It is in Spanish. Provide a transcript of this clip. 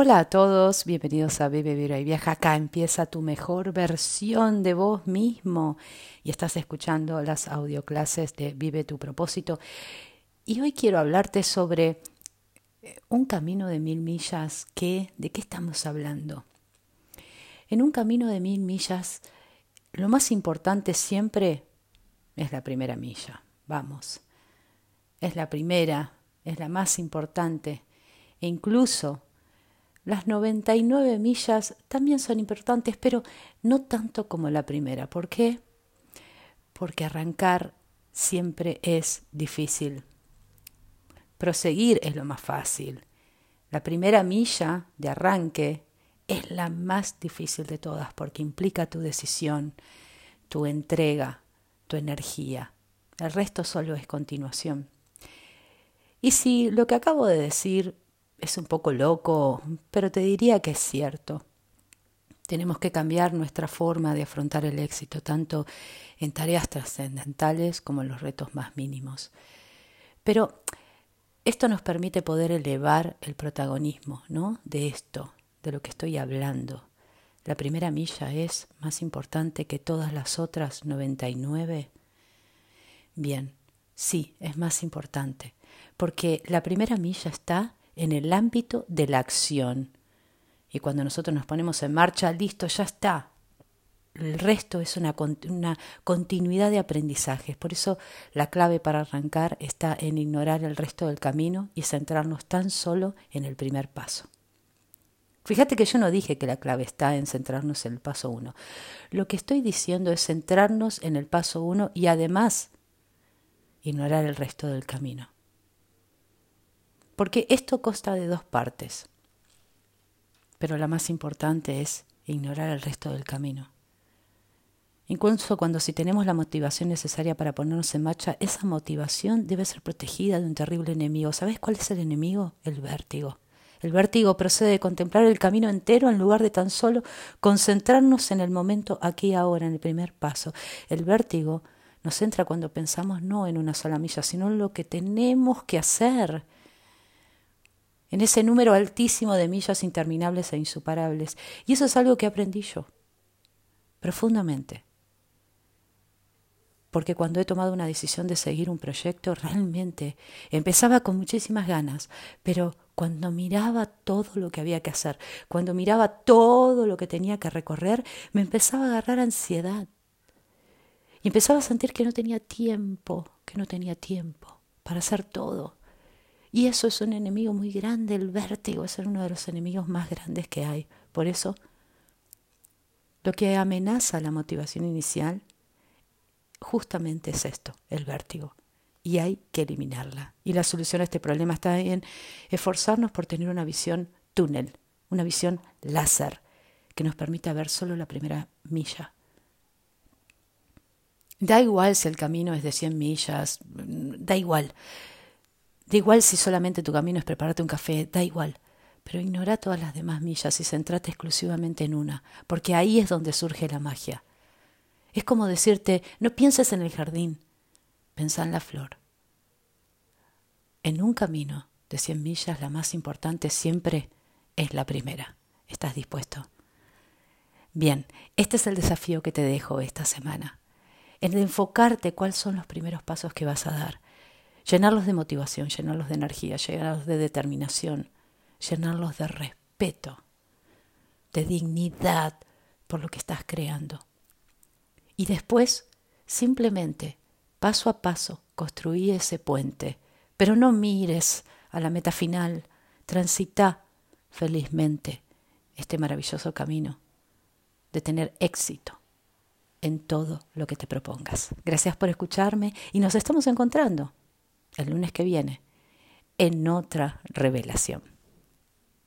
Hola a todos, bienvenidos a Bebe Vibra y Viaja. Acá empieza tu mejor versión de vos mismo y estás escuchando las audioclases de Vive tu propósito. Y hoy quiero hablarte sobre eh, un camino de mil millas. ¿Qué? ¿De qué estamos hablando? En un camino de mil millas, lo más importante siempre es la primera milla. Vamos, es la primera, es la más importante. E incluso las 99 millas también son importantes, pero no tanto como la primera. ¿Por qué? Porque arrancar siempre es difícil. Proseguir es lo más fácil. La primera milla de arranque es la más difícil de todas porque implica tu decisión, tu entrega, tu energía. El resto solo es continuación. Y si lo que acabo de decir es un poco loco, pero te diría que es cierto. Tenemos que cambiar nuestra forma de afrontar el éxito, tanto en tareas trascendentales como en los retos más mínimos. Pero esto nos permite poder elevar el protagonismo, ¿no? De esto, de lo que estoy hablando. La primera milla es más importante que todas las otras 99. Bien, sí, es más importante, porque la primera milla está en el ámbito de la acción. Y cuando nosotros nos ponemos en marcha, listo, ya está. El resto es una, una continuidad de aprendizajes. Por eso la clave para arrancar está en ignorar el resto del camino y centrarnos tan solo en el primer paso. Fíjate que yo no dije que la clave está en centrarnos en el paso uno. Lo que estoy diciendo es centrarnos en el paso uno y además ignorar el resto del camino porque esto consta de dos partes, pero la más importante es ignorar el resto del camino. Incluso cuando si tenemos la motivación necesaria para ponernos en marcha, esa motivación debe ser protegida de un terrible enemigo. ¿Sabes cuál es el enemigo? El vértigo. El vértigo procede de contemplar el camino entero en lugar de tan solo concentrarnos en el momento aquí ahora, en el primer paso. El vértigo nos entra cuando pensamos no en una sola milla, sino en lo que tenemos que hacer en ese número altísimo de millas interminables e insuperables. Y eso es algo que aprendí yo, profundamente. Porque cuando he tomado una decisión de seguir un proyecto, realmente empezaba con muchísimas ganas, pero cuando miraba todo lo que había que hacer, cuando miraba todo lo que tenía que recorrer, me empezaba a agarrar ansiedad. Y empezaba a sentir que no tenía tiempo, que no tenía tiempo para hacer todo. Y eso es un enemigo muy grande, el vértigo es uno de los enemigos más grandes que hay. Por eso, lo que amenaza la motivación inicial justamente es esto, el vértigo. Y hay que eliminarla. Y la solución a este problema está en esforzarnos por tener una visión túnel, una visión láser, que nos permita ver solo la primera milla. Da igual si el camino es de 100 millas, da igual. Da igual si solamente tu camino es prepararte un café, da igual. Pero ignora todas las demás millas y centrate exclusivamente en una, porque ahí es donde surge la magia. Es como decirte, no pienses en el jardín, pensa en la flor. En un camino de cien millas, la más importante siempre es la primera. ¿Estás dispuesto? Bien, este es el desafío que te dejo esta semana. En enfocarte cuáles son los primeros pasos que vas a dar llenarlos de motivación, llenarlos de energía, llenarlos de determinación, llenarlos de respeto, de dignidad por lo que estás creando. Y después, simplemente, paso a paso, construí ese puente, pero no mires a la meta final, transita felizmente este maravilloso camino de tener éxito en todo lo que te propongas. Gracias por escucharme y nos estamos encontrando el lunes que viene en otra revelación.